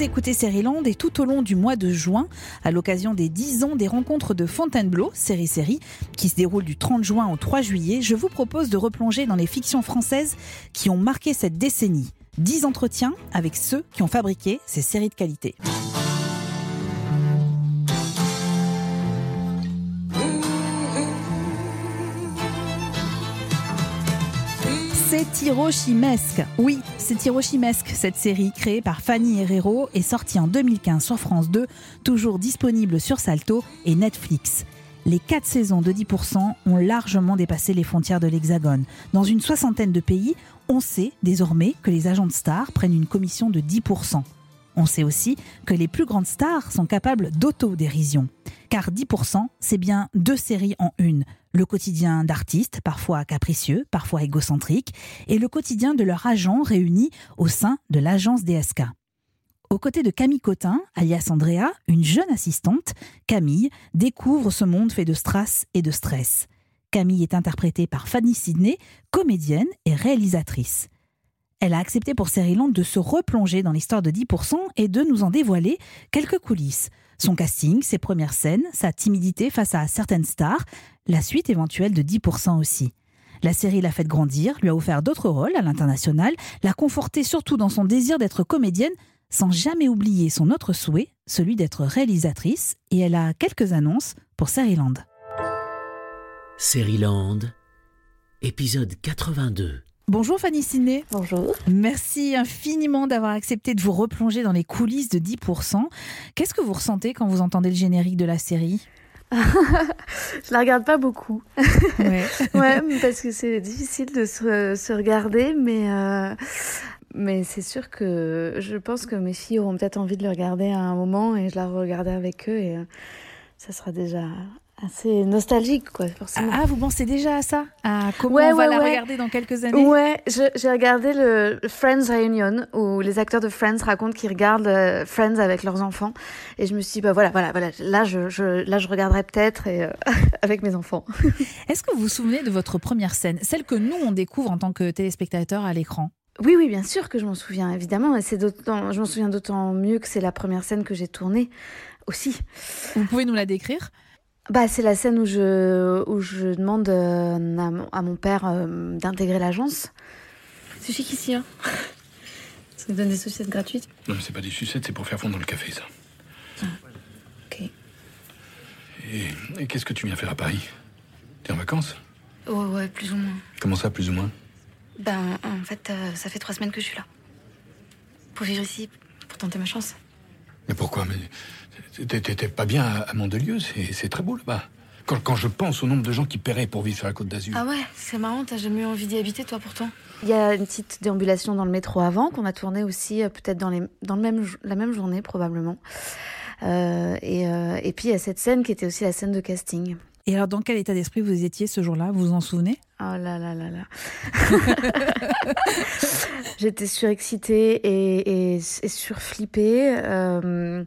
Vous écoutez Land et tout au long du mois de juin, à l'occasion des 10 ans des rencontres de Fontainebleau, série série, qui se déroule du 30 juin au 3 juillet, je vous propose de replonger dans les fictions françaises qui ont marqué cette décennie. 10 entretiens avec ceux qui ont fabriqué ces séries de qualité. C'est Hiroshimesque. Oui, c'est Hiroshimesque, cette série créée par Fanny Herrero et sortie en 2015 sur France 2, toujours disponible sur Salto et Netflix. Les quatre saisons de 10% ont largement dépassé les frontières de l'Hexagone. Dans une soixantaine de pays, on sait désormais que les agents de stars prennent une commission de 10%. On sait aussi que les plus grandes stars sont capables d'autodérision. Car 10%, c'est bien deux séries en une. Le quotidien d'artistes, parfois capricieux, parfois égocentriques, et le quotidien de leurs agents réunis au sein de l'agence DSK. Aux côtés de Camille Cotin, alias Andrea, une jeune assistante, Camille découvre ce monde fait de strass et de stress. Camille est interprétée par Fanny Sidney, comédienne et réalisatrice. Elle a accepté pour Land de se replonger dans l'histoire de 10% et de nous en dévoiler quelques coulisses. Son casting, ses premières scènes, sa timidité face à certaines stars, la suite éventuelle de 10% aussi. La série l'a fait grandir, lui a offert d'autres rôles à l'international, l'a conforté surtout dans son désir d'être comédienne, sans jamais oublier son autre souhait, celui d'être réalisatrice, et elle a quelques annonces pour Land. Land, épisode 82. Bonjour Fanny Ciné. Bonjour. Merci infiniment d'avoir accepté de vous replonger dans les coulisses de 10%. Qu'est-ce que vous ressentez quand vous entendez le générique de la série je la regarde pas beaucoup. Ouais, ouais parce que c'est difficile de se, regarder, mais, euh, mais c'est sûr que je pense que mes filles auront peut-être envie de le regarder à un moment et je la regarderai avec eux et euh, ça sera déjà assez nostalgique, quoi, forcément. Ah, vous pensez déjà à ça À comment on va la regarder dans quelques années? Ouais, j'ai regardé le Friends Reunion, où les acteurs de Friends racontent qu'ils regardent euh, Friends avec leurs enfants. Et je me suis dit, bah voilà, voilà, voilà là, je, je là, je regarderai peut-être et, euh, avec mes enfants. Est-ce que vous vous souvenez de votre première scène, celle que nous, on découvre en tant que téléspectateurs à l'écran? Oui, oui, bien sûr que je m'en souviens, évidemment. Et c'est d'autant, je m'en souviens d'autant mieux que c'est la première scène que j'ai tournée aussi. Vous pouvez nous la décrire? Bah, c'est la scène où je, où je demande euh, à, mon père euh, d'intégrer l'agence. C'est chic ici, hein Ça nous donne des sucettes gratuites Non, mais c'est pas des sucettes, c'est pour faire fondre le café, ça. Ah, ok. Et, qu'est-ce que tu viens faire à Paris? T'es en vacances? Ouais, ouais, plus ou moins. Comment ça, plus ou moins? Ben, en fait, euh, ça fait trois semaines que je suis là. Pour vivre ici, pour tenter ma chance. Mais pourquoi Mais T'étais pas bien à Mandelieu, c'est très beau là-bas. Quand, je pense au nombre de gens qui paieraient pour vivre sur la côte d'Azur. Ah ouais, c'est marrant, t'as jamais eu envie d'y habiter toi pourtant Il y a une petite déambulation dans le métro avant, qu'on a tourné aussi euh, peut-être dans, les, dans le même, la même journée probablement. Euh, et, euh, et puis il y a cette scène qui était aussi la scène de casting. Et alors, dans quel état d'esprit vous étiez ce jour-là? Vous vous en souvenez? Oh là là là là. J'étais surexcitée et, et, et surflippée. Euh,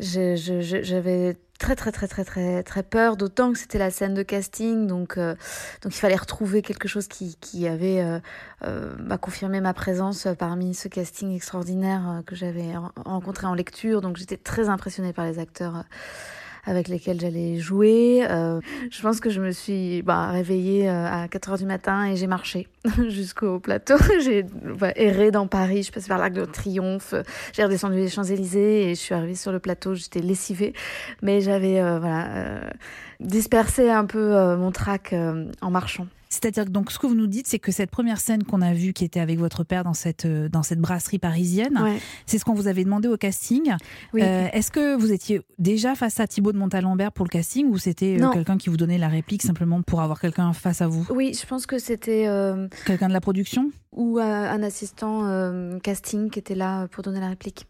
j'avais très très très très très très peur, d'autant que c'était la scène de casting, donc euh, donc il fallait retrouver quelque chose qui, qui avait euh, euh bah, confirmé ma présence parmi ce casting extraordinaire que j'avais rencontré en lecture. Donc j'étais très impressionnée par les acteurs avec lesquels j'allais jouer. Euh, je pense que je me suis bah, réveillée euh, à 4 heures du matin et j'ai marché jusqu'au plateau. j'ai erré dans Paris, je passais vers l'Arc de Triomphe, j'ai redescendu les Champs-Élysées et je suis arrivée sur le plateau, j'étais lessivée, mais j'avais euh, voilà, dispersé un peu mon trac en marchant. C'est-à-dire que donc ce que vous nous dites, c'est que cette première scène qu'on a vue, qui était avec votre père dans cette euh, dans cette brasserie parisienne, c'est ce qu'on vous avait demandé au casting. Euh, est-ce que vous étiez déjà face à Thibaut de Montalembert pour le casting ou c'était euh, quelqu'un qui vous donnait la réplique simplement pour avoir quelqu'un face à vous? Oui, je pense que c'était quelqu'un de la production? ou un assistant casting qui était là pour donner la réplique.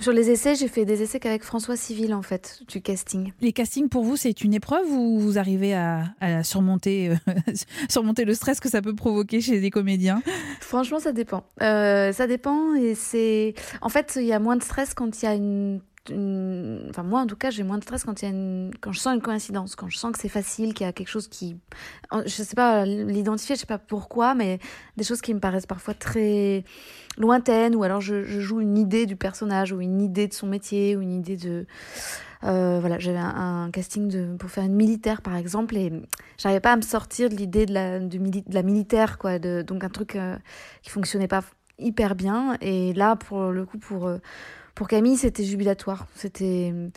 Sur les essais, j'ai fait des essais qu'avec François Civil, en fait, du casting. Les castings, pour vous, c'est une épreuve ou vous arrivez à, surmonter, euh, surmonter le stress que ça peut provoquer chez des comédiens? Franchement, ça dépend. Euh, ça dépend et c'est... En fait, il y a moins de stress quand il y a une enfin moi en tout cas j'ai moins de stress quand il y a quand je sens une coïncidence quand je sens que c'est facile qu'il y a quelque chose qui je sais pas l'identifier je sais pas pourquoi mais des choses qui me paraissent parfois très lointaines ou alors je, joue une idée du personnage ou une idée de son métier ou une idée de euh, voilà j'avais un, casting de, pour faire une militaire par exemple et j'arrivais pas à me sortir de l'idée de la mili- de la militaire quoi de, donc un truc euh, qui fonctionnait pas hyper bien et là pour le coup pour euh, pour Camille, c'était jubilatoire. C'était euh,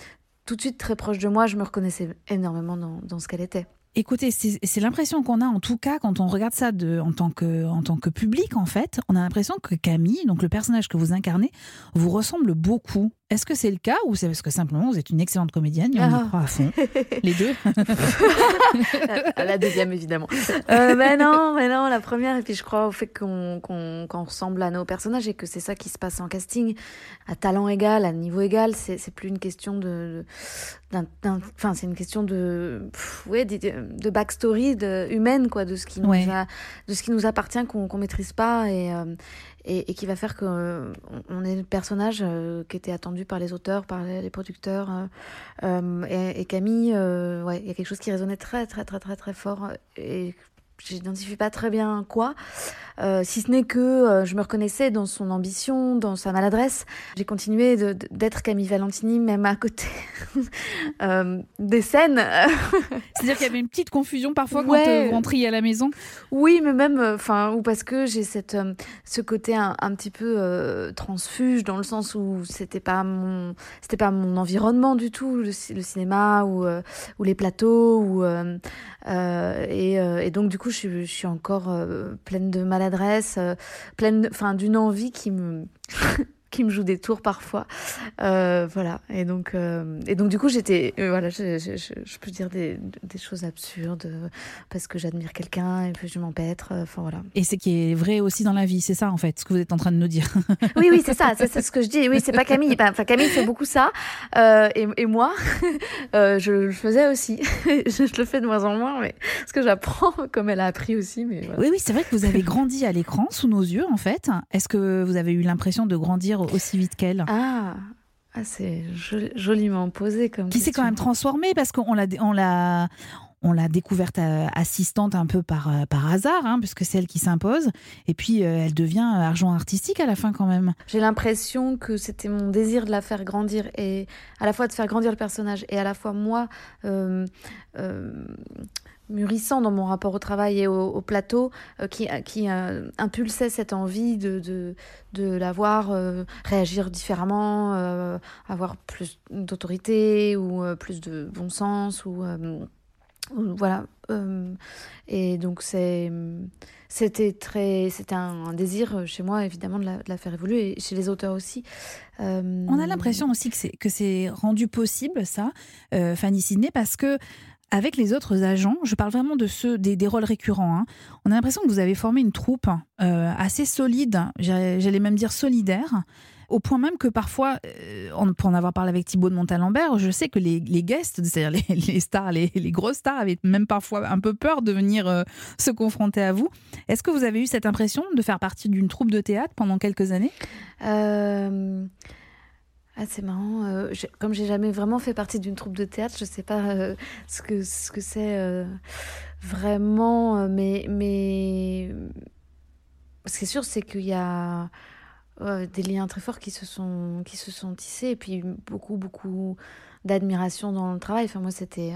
tout de suite très proche de moi. Je me reconnaissais énormément dans, ce qu'elle était. Écoutez, c'est l'impression qu'on a en tout cas quand on regarde ça en, tant que, en tant que public en fait. On a l'impression que Camille, donc le personnage que vous incarnez, vous ressemble beaucoup. Est-ce que c'est le cas ou c'est parce que simplement vous êtes une excellente comédienne et on Ah. y croit à fond Les deux la, deuxième, évidemment. Euh, mais non, mais non, la première. Et puis je crois au fait qu'on qu'on qu'on ressemble à nos personnages et que c'est ça qui se passe en casting. À talent égal, à niveau égal, c'est c'est plus une question de. Enfin, c'est une question de. pff, ouais, de, de backstory de, humaine, quoi, de ce qui nous, Ouais. a- de ce qui nous appartient, qu'on qu'on maîtrise pas et. euh, et, qui va faire qu'on on est le personnage euh, qui était attendu par les auteurs, par les, producteurs. euh, euh, et, Camille, euh, il y a quelque chose qui résonnait très, très, très, très, très fort. euh, j'identifie pas très bien quoi, euh, si ce n'est que euh, je me reconnaissais dans son ambition, dans sa maladresse. J'ai continué d'être Camille Valentini, même à côté euh, des scènes. C'est-à-dire qu'il y avait une petite confusion parfois quand Ouais. euh, vous rentriez à la maison? Oui, mais même, enfin, ou parce que j'ai cette, ce côté un, un petit peu transfuge dans le sens où c'était pas mon, c'était pas mon environnement du tout, le, le cinéma ou, ou les plateaux ou et, et donc du coup je suis, je suis encore euh, pleine de maladresse, euh, pleine, enfin, d'une envie qui me qui me joue des tours parfois, Euh, voilà. Et donc, euh, et donc du coup j'étais, euh, voilà, je, je, je, je peux dire des, des choses absurdes parce que j'admire quelqu'un et puis je m'empêtre. Enfin voilà. Et c'est qui est vrai aussi dans la vie, c'est ça en fait, ce que vous êtes en train de nous dire. Oui, oui, c'est ça, c'est ce que je dis. Oui, c'est pas Camille. Enfin, Camille fait beaucoup ça. Et, et moi, je le faisais aussi. je, le fais de moins en moins, mais parce que j'apprends comme elle a appris aussi. Mais voilà. Oui, oui, c'est vrai que vous avez grandi à l'écran, sous nos yeux en fait. Est-ce que vous avez eu l'impression de grandir aussi vite qu'elle Ah, ah c'est joli- joliment posé comme. Qui s'est quand même transformée parce qu'on l'a, on l'a, on l'a découverte euh, assistante un peu par, euh, par hasard, hein, puisque c'est elle qui s'impose. Et puis euh, elle devient argent artistique à la fin quand même. J'ai l'impression que c'était mon désir de la faire grandir et à la fois de faire grandir le personnage et à la fois moi euh, euh, mûrissant dans mon rapport au travail et au, au plateau euh, qui, qui euh, impulsait cette envie de, de, de la voir euh, réagir différemment, euh, avoir plus d'autorité ou euh, plus de bon sens ou, euh, voilà. euh, et donc c'était un, désir chez moi évidemment de la, de la faire évoluer et chez les auteurs aussi Euh, On a l'impression aussi que c'est, que c'est rendu possible ça, euh, Fanny Sidney, parce que avec les autres agents, je parle vraiment de ceux des, des rôles récurrents. hein, on a l'impression que vous avez formé une troupe euh, assez solide, j'allais même dire solidaire. Au point même que parfois, euh, pour en avoir parlé avec Thibaut de Montalembert, je sais que les, les guests, c'est-à-dire les, les stars, les, les grosses stars, avaient même parfois un peu peur de venir euh, se confronter à vous. Est-ce que vous avez eu cette impression de faire partie d'une troupe de théâtre pendant quelques années? Ah, c'est marrant. euh, comme j'ai jamais vraiment fait partie d'une troupe de théâtre, je sais pas euh, ce que ce que c'est euh, vraiment. euh, Mais mais ce qui est sûr, c'est qu'il y a des liens très forts qui se sont tissés et puis beaucoup beaucoup d'admiration dans le travail. Enfin moi, c'était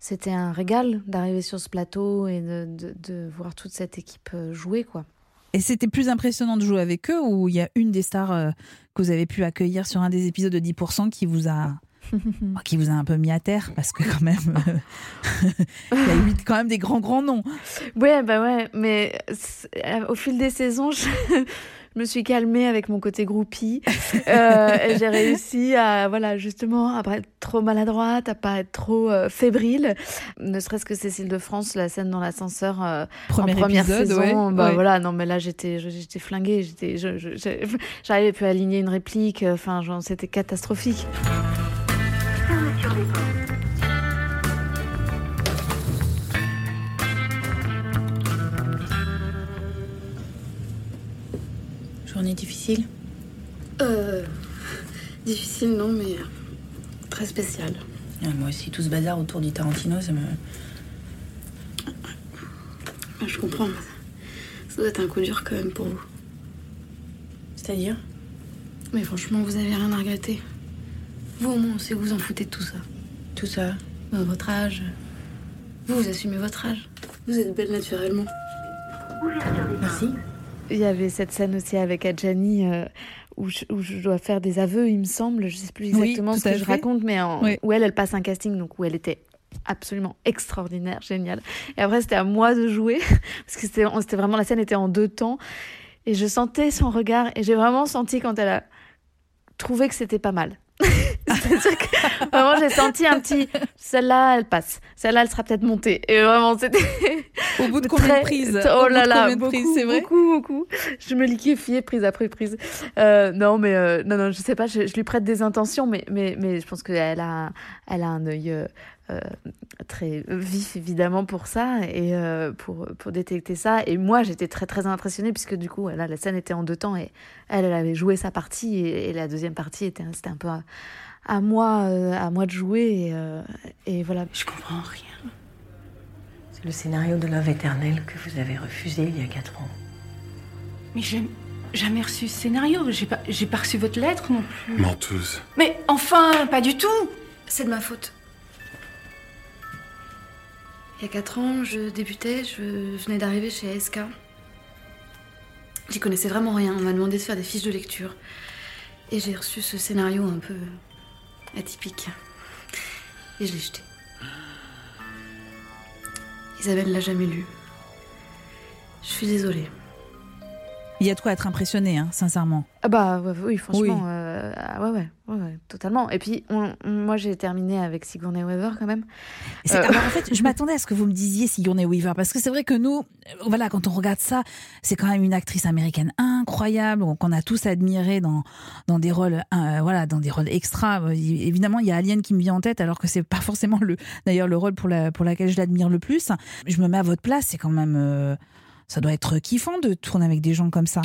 c'était un régal d'arriver sur ce plateau et de, de, voir toute cette équipe jouer quoi. Et c'était plus impressionnant de jouer avec eux ou il y a une des stars euh, que vous avez pu accueillir sur un des épisodes de 10% qui vous a qui vous a un peu mis à terre parce que quand même euh, il y a eu quand même des grands grands noms. Ouais, bah ouais, mais euh, au fil des saisons, je, je me suis calmée avec mon côté groupie. Euh, j'ai réussi à, voilà, justement, à pas être trop maladroite, à pas être trop euh, fébrile. Ne serait-ce que Cécile de France, la scène dans l'ascenseur euh, en première épisode, saison. ouais, bah ouais. voilà, non, mais là, j'étais, j'étais flinguée, j'étais, j'arrivais plus à aligner une réplique. Enfin, c'était catastrophique. Journée difficile Euh. Difficile, non, mais très spécial. moi aussi, tout ce bazar autour du Tarantino, ça me. Je comprends. Ça doit être un coup dur quand même pour vous. C'est-à-dire? Mais franchement, vous avez rien à regretter. Vous, au moins, on sait que vous en foutez de tout ça. Tout ça? Votre âge. Vous, vous assumez votre âge. Vous êtes belle naturellement. Merci. Il y avait cette scène aussi avec Adjani euh, où, je, où je dois faire des aveux, il me semble. Je sais plus exactement ce que je raconte, mais en- Oui. où elle, elle passe un casting, donc où elle était absolument extraordinaire, génial. Et après, c'était à moi de jouer parce que c'était vraiment la scène était en deux temps et je sentais son regard et j'ai vraiment senti quand elle a trouvé que c'était pas mal. C'est-à-dire que vraiment j'ai senti un petit celle-là elle passe, celle-là elle sera peut-être montée et vraiment c'était Au bout de combien de Très- prises Oh Au bout là de là, de beaucoup, prises, c'est vrai beaucoup, beaucoup. Je me liquéfiais prise après prise. Euh, non, mais euh, non, non, je sais pas. Je, je lui prête des intentions, mais mais mais je pense qu'elle a elle a un œil euh, très vif évidemment pour ça et euh, pour pour détecter ça. Et moi, j'étais très très impressionnée puisque du coup, là, la scène était en deux temps et elle, elle avait joué sa partie et, et la deuxième partie était c'était un peu à, à moi euh, à moi de jouer et, euh, et voilà. Je comprends rien. C'est le scénario de Love éternel que vous avez refusé il y a quatre ans. Mais j'ai jamais reçu ce scénario. J'ai pas, j'ai pas reçu votre lettre non plus. Menteuse. Mais enfin, pas du tout. C'est de ma faute. Il y a 4 ans, je débutais, je venais d'arriver chez ASK. J'y connaissais vraiment rien. On m'a demandé de faire des fiches de lecture. Et j'ai reçu ce scénario un peu atypique. Et je l'ai jeté. Isabelle l'a jamais lu. Je suis désolée. Il y a de quoi être impressionné, hein, sincèrement. Ah bah oui, franchement, Oui. euh, ah ouais, ouais, ouais, ouais, totalement. Et puis, on- moi, j'ai terminé avec Sigourney Weaver quand même. Euh. alors, en fait, je m'attendais à ce que vous me disiez Sigourney Weaver, parce que c'est vrai que nous, euh, voilà, quand on regarde ça, c'est quand même une actrice américaine incroyable, qu'on a tous admiré dans dans des rôles, euh, voilà, dans des rôles extra. Euh, Évidemment, il y a Alien qui me vient en tête, alors que c'est pas forcément le, d'ailleurs, le rôle pour la pour laquelle je l'admire le plus. Je me mets à votre place, c'est quand même, euh, ça doit être kiffant de tourner avec des gens comme ça.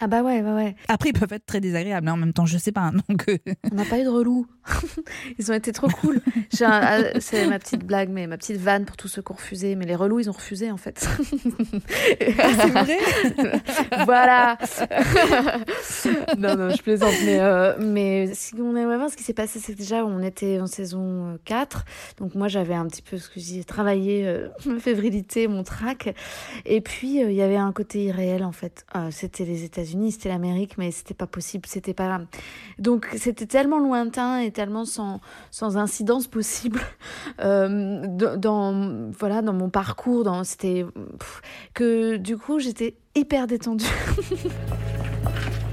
Ah bah ouais, ouais, ouais. Après, ils peuvent être très désagréables, hein, en même temps, je sais pas. hein, Donc, euh, On n'a pas eu de relou. ils ont été trop cool. Un- ah, C'est ma petite blague, mais ma petite vanne pour tous ceux qui ont refusé. Mais les relous, ils ont refusé en fait. c'est vrai. voilà. non, non, je plaisante. Mais, euh, mais Sigourney Weaver, ce qui s'est passé, c'est que déjà, on était en saison euh, 4. Donc, moi, j'avais un petit peu, ce que travaillé euh, ma fébrilité, mon trac. Et puis, euh, il y avait un côté irréel, en fait. Euh, c'était les États-Unis, c'était l'Amérique, mais c'était pas possible. C'était pas. Donc, c'était tellement lointain et tellement sans, sans incidence possible euh, dans, voilà, dans mon parcours. Dans, c'était. que du coup, j'étais hyper détendue.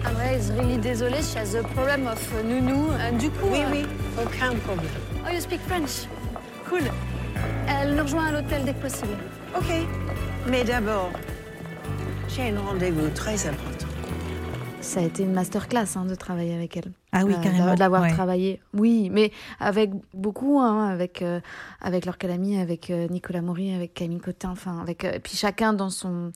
Amra is really désolée. She has a problem of uh, nounou. Euh, du coup. Oui, euh, oui, aucun problème. Oh, you speak French. Cool. Elle nous rejoint à l'hôtel dès que possible. Ok. Mais d'abord, j'ai un rendez-vous très important. Ça a été une masterclass hein, de travailler avec elle. Ah oui, Euh, carrément. de l'avoir ouais. travaillé. Oui, mais avec beaucoup, hein, avec, euh, avec Laure Calamy, avec euh, Nicolas Maury, avec Camille Cotin, enfin, avec, euh, et puis chacun dans son,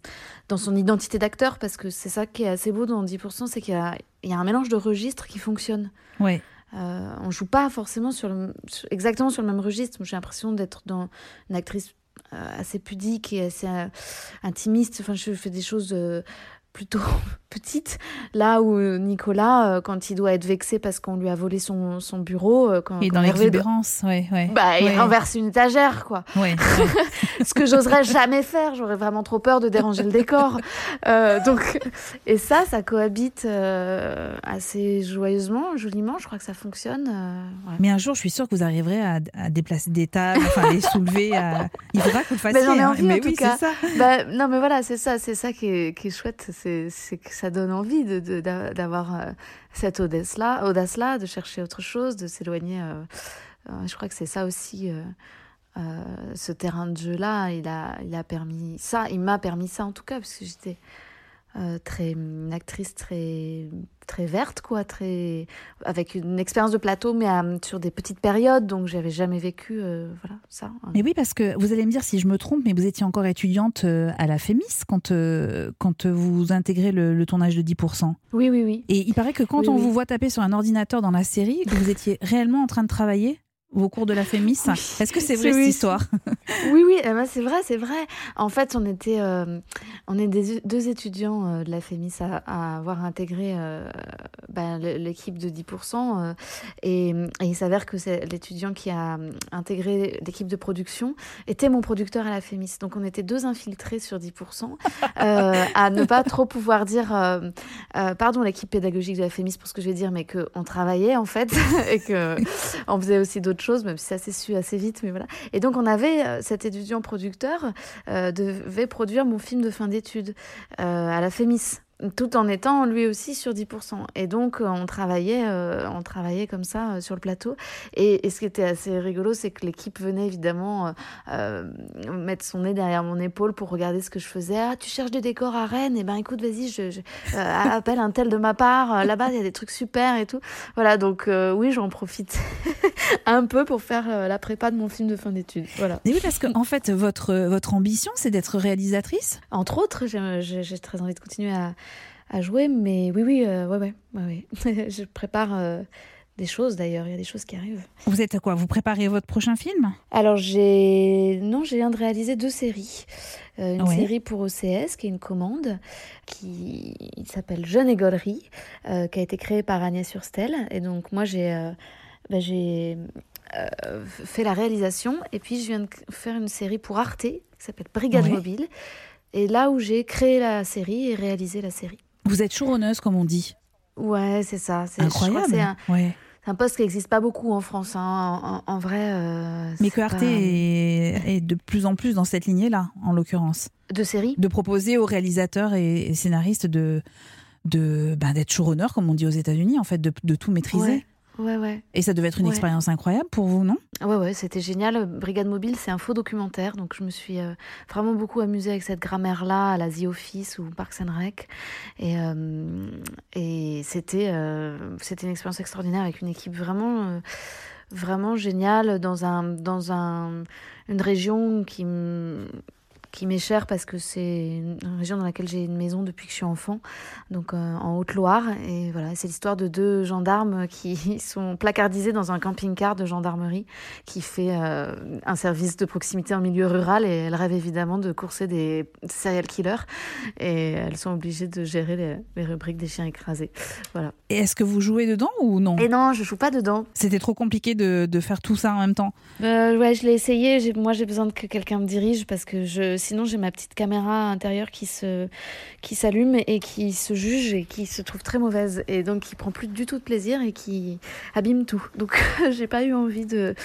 dans son identité d'acteur, parce que c'est ça qui est assez beau dans 10%, c'est qu'il y a, il y a un mélange de registres qui fonctionne. Ouais. Euh, on joue pas forcément sur le, sur- exactement sur le même registre. J'ai l'impression d'être dans une actrice assez pudique et assez intimiste. Enfin, je fais des choses plutôt petites. Là où Nicolas, euh, quand il doit être vexé parce qu'on lui a volé son, son bureau, euh, quand, Et quand dans l'exubérance, ouais, ouais. bah, il renverse une étagère, quoi. Ouais, Ce que j'oserais jamais faire. J'aurais vraiment trop peur de déranger le décor. Euh, donc, et ça, ça cohabite euh, assez joyeusement, joliment. Je crois que ça fonctionne. euh, ouais. Mais un jour, je suis sûre que vous arriverez à, à déplacer des tables, enfin les soulever. à- Il faudra que vous le fassiez. Mais j'en ai hein. envie, Mais en tout oui, cas. ça. Bah, non, mais voilà, c'est ça, c'est ça qui est, qui est chouette, c'est que ça donne envie de- de- d'avoir euh, cette audace-là, audace-là, de chercher autre chose, de s'éloigner. euh, euh, je crois que c'est ça aussi, ce terrain de jeu-là, il a, il a permis ça, il m'a permis ça en tout cas, parce que j'étais euh, très une actrice très très verte quoi, très avec une expérience de plateau mais euh, sur des petites périodes donc j'avais jamais vécu euh, voilà ça. Mais oui parce que vous allez me dire si je me trompe mais vous étiez encore étudiante à la Fémis quand euh, quand vous intégrez le, le tournage de 10%. Oui oui oui. Et il paraît que quand Oui, on oui. vous voit taper sur un ordinateur dans la série que vous étiez réellement en train de travailler au cours de la Fémis. Oui, Est-ce que c'est vrai cette histoire? Oui, oui, eh ben, c'est vrai, c'est vrai. En fait, on était, euh, on est des, deux étudiants euh, de la FEMIS à, à avoir intégré euh, ben, l'équipe de 10%. euh, et, et il s'avère que c'est l'étudiant qui a intégré l'équipe de production était mon producteur à la FEMIS. Donc, on était deux infiltrés sur 10%, euh, à ne pas trop pouvoir dire, pardon, l'équipe pédagogique de la FEMIS pour ce que je vais dire, mais qu'on travaillait en fait et que on faisait aussi d'autres même si ça s'est su assez vite, mais voilà. Et donc, on avait euh, cet étudiant producteur euh, devait produire mon film de fin d'études euh, à la FEMIS tout en étant lui aussi sur 10%. Et donc, euh, on travaillait, on travaillait comme ça sur le plateau. Et, ce qui était assez rigolo, c'est que l'équipe venait évidemment mettre son nez derrière mon épaule pour regarder ce que je faisais. Ah, tu cherches des décors à Rennes? Eh ben, écoute, vas-y, je, appelle un tel de ma part. Là-bas, il y a des trucs super et tout. Voilà, donc oui, j'en profite un peu pour faire euh, la prépa de mon film de fin d'études. Voilà. Et oui parce que en fait votre votre ambition c'est d'être réalisatrice? Entre autres, j'ai j'ai- très envie de continuer à, à jouer, mais oui, oui, euh, ouais, ouais, ouais, ouais. je prépare euh, des choses d'ailleurs, il y a des choses qui arrivent. Vous êtes à quoi? Vous préparez votre prochain film? Alors, j'ai. Non, j'ai viens de réaliser deux séries. Euh, une Ouais. série pour OCS, qui est une commande, qui s'appelle Jeune Égolerie, euh, qui a été créée par Agnès Surstel. Et donc, moi, j'ai. euh, bah, j'ai euh, fait la réalisation et puis je viens de faire une série pour Arte qui s'appelle Brigade. Mobile et là où j'ai créé la série et réalisé la série. Vous êtes showrunneuse comme on dit. Ouais, c'est ça. c'est- Incroyable. C'est un, Ouais. c'est un poste qui n'existe pas beaucoup en France. hein. En, en- en vrai. euh, Mais que Arte pas- est, est de plus en plus dans cette lignée-là, en l'occurrence. De série? De proposer aux réalisateurs et, et scénaristes de de ben, d'être showrunner, comme on dit aux États-Unis, en fait, de, de tout maîtriser. Ouais, ouais. Et ça devait être une Ouais. expérience incroyable pour vous, non? Ouais, ouais, c'était génial. Brigade Mobile, c'est un faux documentaire, donc je me suis euh, vraiment beaucoup amusée avec cette grammaire-là à la The Office ou Parks and Rec. Et, euh, et c'était euh, c'était une expérience extraordinaire avec une équipe vraiment, vraiment géniale dans, un, dans un, une région qui qui m'est chère parce que c'est une région dans laquelle j'ai une maison depuis que je suis enfant, donc euh, en Haute-Loire. Et voilà, c'est l'histoire de deux gendarmes qui sont placardisés dans un camping-car de gendarmerie qui fait euh, un service de proximité en milieu rural et elles rêvent évidemment de courser des serial killers et elles sont obligées de gérer les, les rubriques des chiens écrasés. Voilà. Et est-ce que vous jouez dedans ou non? Et non, je joue pas dedans. C'était trop compliqué de, de faire tout ça en même temps? Euh, ouais, je l'ai essayé. Moi, j'ai besoin que quelqu'un me dirige parce que je, sinon, j'ai ma petite caméra intérieure qui se, qui s'allume et qui se juge et qui se trouve très mauvaise et donc qui prend plus du tout de plaisir et qui abîme tout. Donc, j'ai pas eu envie de,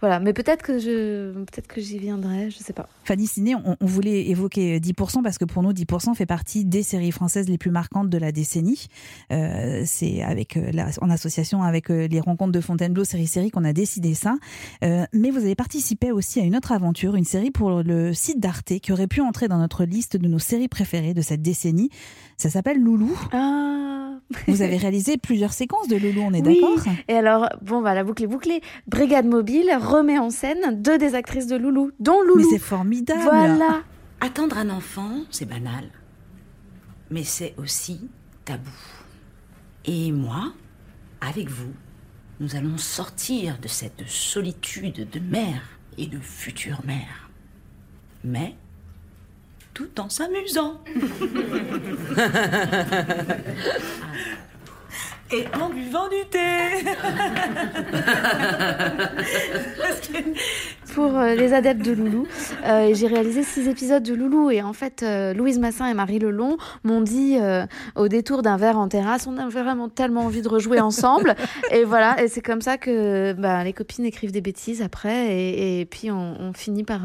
voilà. Mais peut-être que je, peut-être que j'y viendrai. Je sais pas. Fanny Ciné, on, voulait évoquer 10% parce que pour nous, 10% fait partie des séries françaises les plus marquantes de la décennie. Euh, c'est avec euh, en association avec euh, les rencontres de Fontainebleau série série qu'on a décidé ça. Mais vous avez participé aussi à une autre aventure, une série pour le site d'Arte qui aurait pu entrer dans notre liste de nos séries préférées de cette décennie. Ça s'appelle Loulou. Ah. Vous avez réalisé plusieurs séquences de Loulou, on est Oui. d'accord? Et alors, bon, bah, la boucle est bouclée. Brigade Mobile remet en scène deux des actrices de Loulou, dont Mais Loulou. c'est formidable. Voilà. Attendre un enfant, c'est banal. Mais c'est aussi tabou. Et moi, avec vous, nous allons sortir de cette solitude de mère et de future mère. Mais tout en s'amusant. et en buvant du thé. pour euh, les adeptes de Loulou. Euh, j'ai réalisé six épisodes de Loulou. Et en fait, euh, Louise Massin et Marie Lelon m'ont dit, euh, au détour d'un verre en terrasse, on a vraiment tellement envie de rejouer ensemble. et voilà, et c'est comme ça que bah, les copines écrivent des bêtises après. Et, et puis, on, on finit par,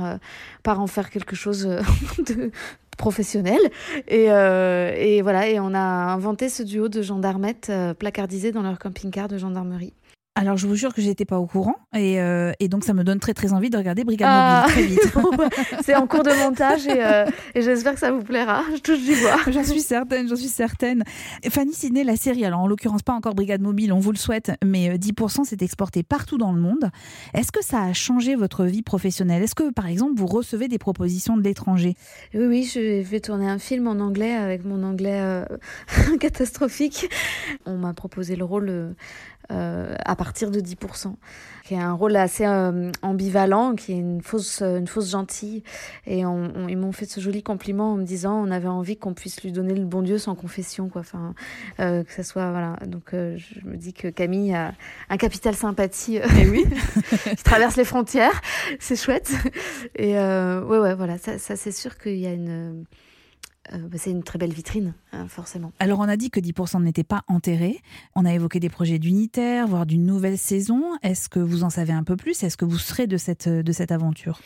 par en faire quelque chose de professionnel. Et, et voilà, et on a inventé ce duo de gendarmettes placardisés dans leur camping-car de gendarmerie. Alors, je vous jure que j'étais pas au courant et, euh, et, donc ça me donne très très envie de regarder Brigade Ah. Mobile très vite. c'est en cours de montage et, euh, et j'espère que ça vous plaira. Je touche du bois. J'en suis certaine, j'en suis certaine. Fanny Sidney, la série, alors en l'occurrence pas encore Brigade Mobile, on vous le souhaite, mais euh, 10% s'est exporté partout dans le monde. Est-ce que ça a changé votre vie professionnelle? Est-ce que par exemple vous recevez des propositions de l'étranger? Oui, oui, je vais tourner un film en anglais avec mon anglais euh, catastrophique. On m'a proposé le rôle euh, euh, à partir de 10%, qui est un rôle assez euh, ambivalent, qui est une fausse, une fausse gentille. Et on, on- ils m'ont fait ce joli compliment en me disant on avait envie qu'on puisse lui donner le bon Dieu sans confession, quoi. Enfin, euh, que ça soit voilà. Donc euh, je me dis que Camille a un capital sympathie euh, Eh oui. qui traverse les frontières, c'est chouette. Et euh, ouais, ouais, voilà, ça, ça c'est sûr qu'il y a une. Euh, bah, c'est une très belle vitrine, hein, forcément. Alors on a dit que 10% n'était pas enterré. On a évoqué des projets d'unitaire, voire d'une nouvelle saison. Est-ce que vous en savez un peu plus? Est-ce que vous serez de cette, de cette aventure?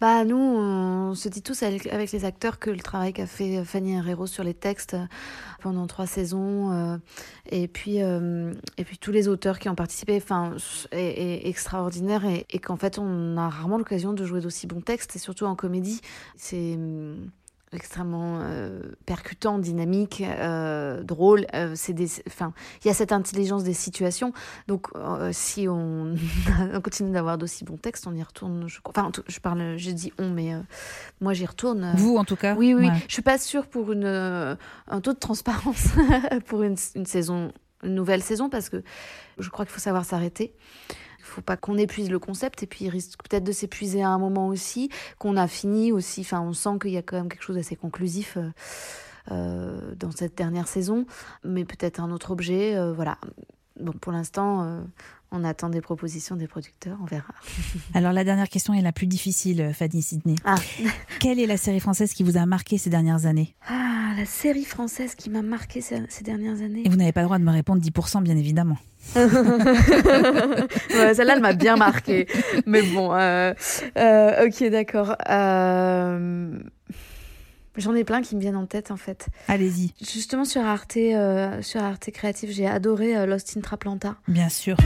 Bah, nous, on se dit tous avec, les acteurs que le travail qu'a fait Fanny Herrero sur les textes euh, pendant trois saisons, euh, et, puis, euh, et puis tous les auteurs qui ont participé, enfin, est, est extraordinaire, et, et qu'en fait, on a rarement l'occasion de jouer d'aussi bons textes, et surtout en comédie. C'est. Extrêmement euh, percutant, dynamique, euh, drôle. Euh, c'est des, enfin, il y a cette intelligence des situations. Donc, si on, on continue d'avoir d'aussi bons textes, on y retourne. Je, enfin, je parle, j'ai dit on, mais moi j'y retourne. Vous en tout cas? Oui, oui. Ouais. Je suis pas sûre pour une, un taux de transparence pour une, une saison, une nouvelle saison, parce que je crois qu'il faut savoir s'arrêter. Faut pas qu'on épuise le concept et puis il risque peut-être de s'épuiser à un moment aussi, qu'on a fini aussi. Enfin, on sent qu'il y a quand même quelque chose d'assez conclusif euh, euh, dans cette dernière saison, mais peut-être un autre objet. euh, voilà. Pour l'instant, on attend des propositions des producteurs, on verra. Alors la dernière question est la plus difficile, Fanny Sidney. Ah. Quelle est la série française qui vous a marqué ces dernières années? Ah, la série française qui m'a marqué ces, dernières années. Et vous n'avez pas le droit de me répondre 10%, bien évidemment. Ouais, Celle-là, elle m'a bien marqué. Mais bon, euh, euh, ok, d'accord. Euh, J'en ai plein qui me viennent en tête, en fait. Allez-y. Justement, sur Arte, euh, sur Arte Créatif, j'ai adoré euh, Lost in Traplanta. Bien sûr.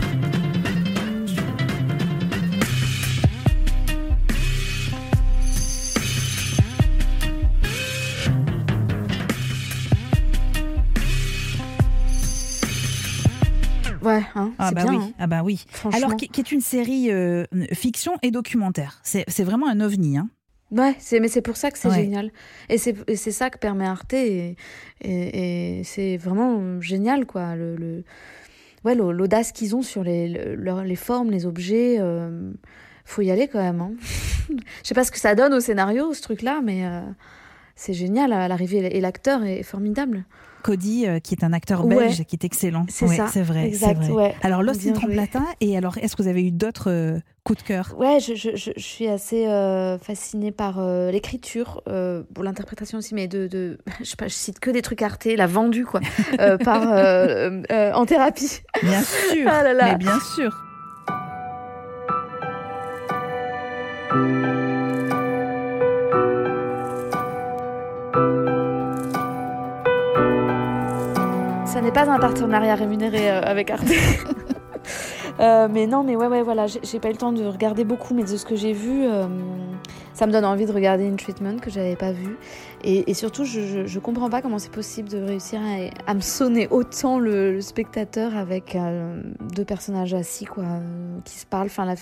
Ouais, hein, Ah c'est bah bien. oui, hein. ah bah oui. Alors qui, qui est une série euh, fiction et documentaire. C'est c'est vraiment un ovni. Hein. Ouais, c'est, mais c'est pour ça que c'est Ouais. génial. Et c'est, et c'est ça que permet Arte. Et, et, et c'est vraiment génial, quoi. Le, le- ouais, l'au- l'audace qu'ils ont sur les, le- les formes, les objets. euh, faut y aller quand même. Hein. Je sais pas ce que ça donne au scénario, ce truc-là, mais euh, c'est génial à l'arrivée. Et l'acteur est formidable. Cody, euh, qui est un acteur Ouais. belge, qui est excellent. C'est Ouais, ça, C'est vrai. exact, vrai. ouais. Alors Lost in Bien joué. Traplata. Et alors, est-ce que vous avez eu d'autres euh, coups de cœur? Ouais, je, je, je, je suis assez euh, fascinée par l'écriture, pour l'interprétation aussi, mais de, de je, sais pas, je cite que des trucs artés, la vendue, quoi, par en thérapie. Bien sûr. Ah là là. Mais bien sûr. Ça n'est pas un partenariat rémunéré euh, avec Arte. Euh, mais non, mais ouais, ouais, voilà, j'ai pas eu le temps de regarder beaucoup, mais de ce que j'ai vu, euh, ça me donne envie de regarder une treatment que j'avais pas vue. Et, surtout, je, je, comprends pas comment c'est possible de réussir à, me sonner autant le, spectateur avec deux personnages assis, quoi, qui se parlent. Enfin,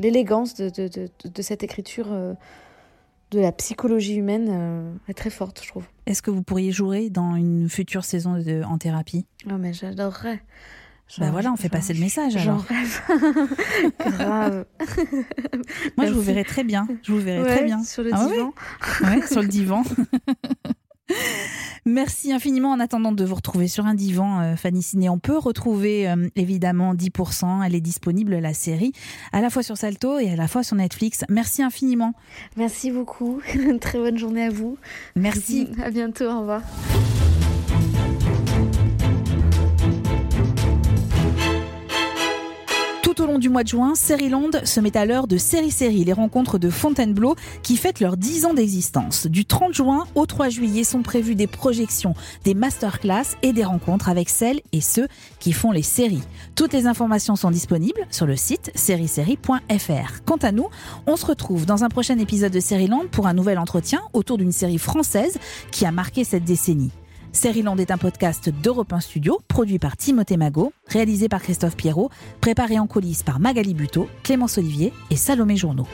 l'élégance de, cette écriture, de la psychologie humaine, euh, est très forte, je trouve. Est-ce que vous pourriez jouer dans une future saison de, en thérapie? Oh, mais j'adorerais. Bah Genre, voilà, on fait genre, passer le message J'en alors. rêve. Grave. Moi, je vous verrai très bien. Je vous verrai Ouais, très bien. Sur le Ah ouais divan. Ouais, sur le divan. Merci infiniment en attendant de vous retrouver sur un divan, euh, Fanny Ciné. On peut retrouver euh, évidemment 10%. Elle est disponible, la série, à la fois sur Salto et à la fois sur Netflix. Merci infiniment. Merci beaucoup. Une très bonne journée à vous. Merci. À bientôt. Au revoir. Mois de juin, Série-Land se met à l'heure de Série Série, les rencontres de Fontainebleau qui fêtent leurs 10 ans d'existence. Du 30 juin au 3 juillet sont prévues des projections, des masterclass et des rencontres avec celles et ceux qui font les séries. Toutes les informations sont disponibles sur le site sériesérie.fr. Quant à nous, on se retrouve dans un prochain épisode de Série-Land pour un nouvel entretien autour d'une série française qui a marqué cette décennie. Land est un podcast d'Europe 1 Studio, produit par Timothée Magot, réalisé par Christophe Pierrot, préparé en coulisses par Magali Buteau, Clémence Olivier et Salomé Journeau.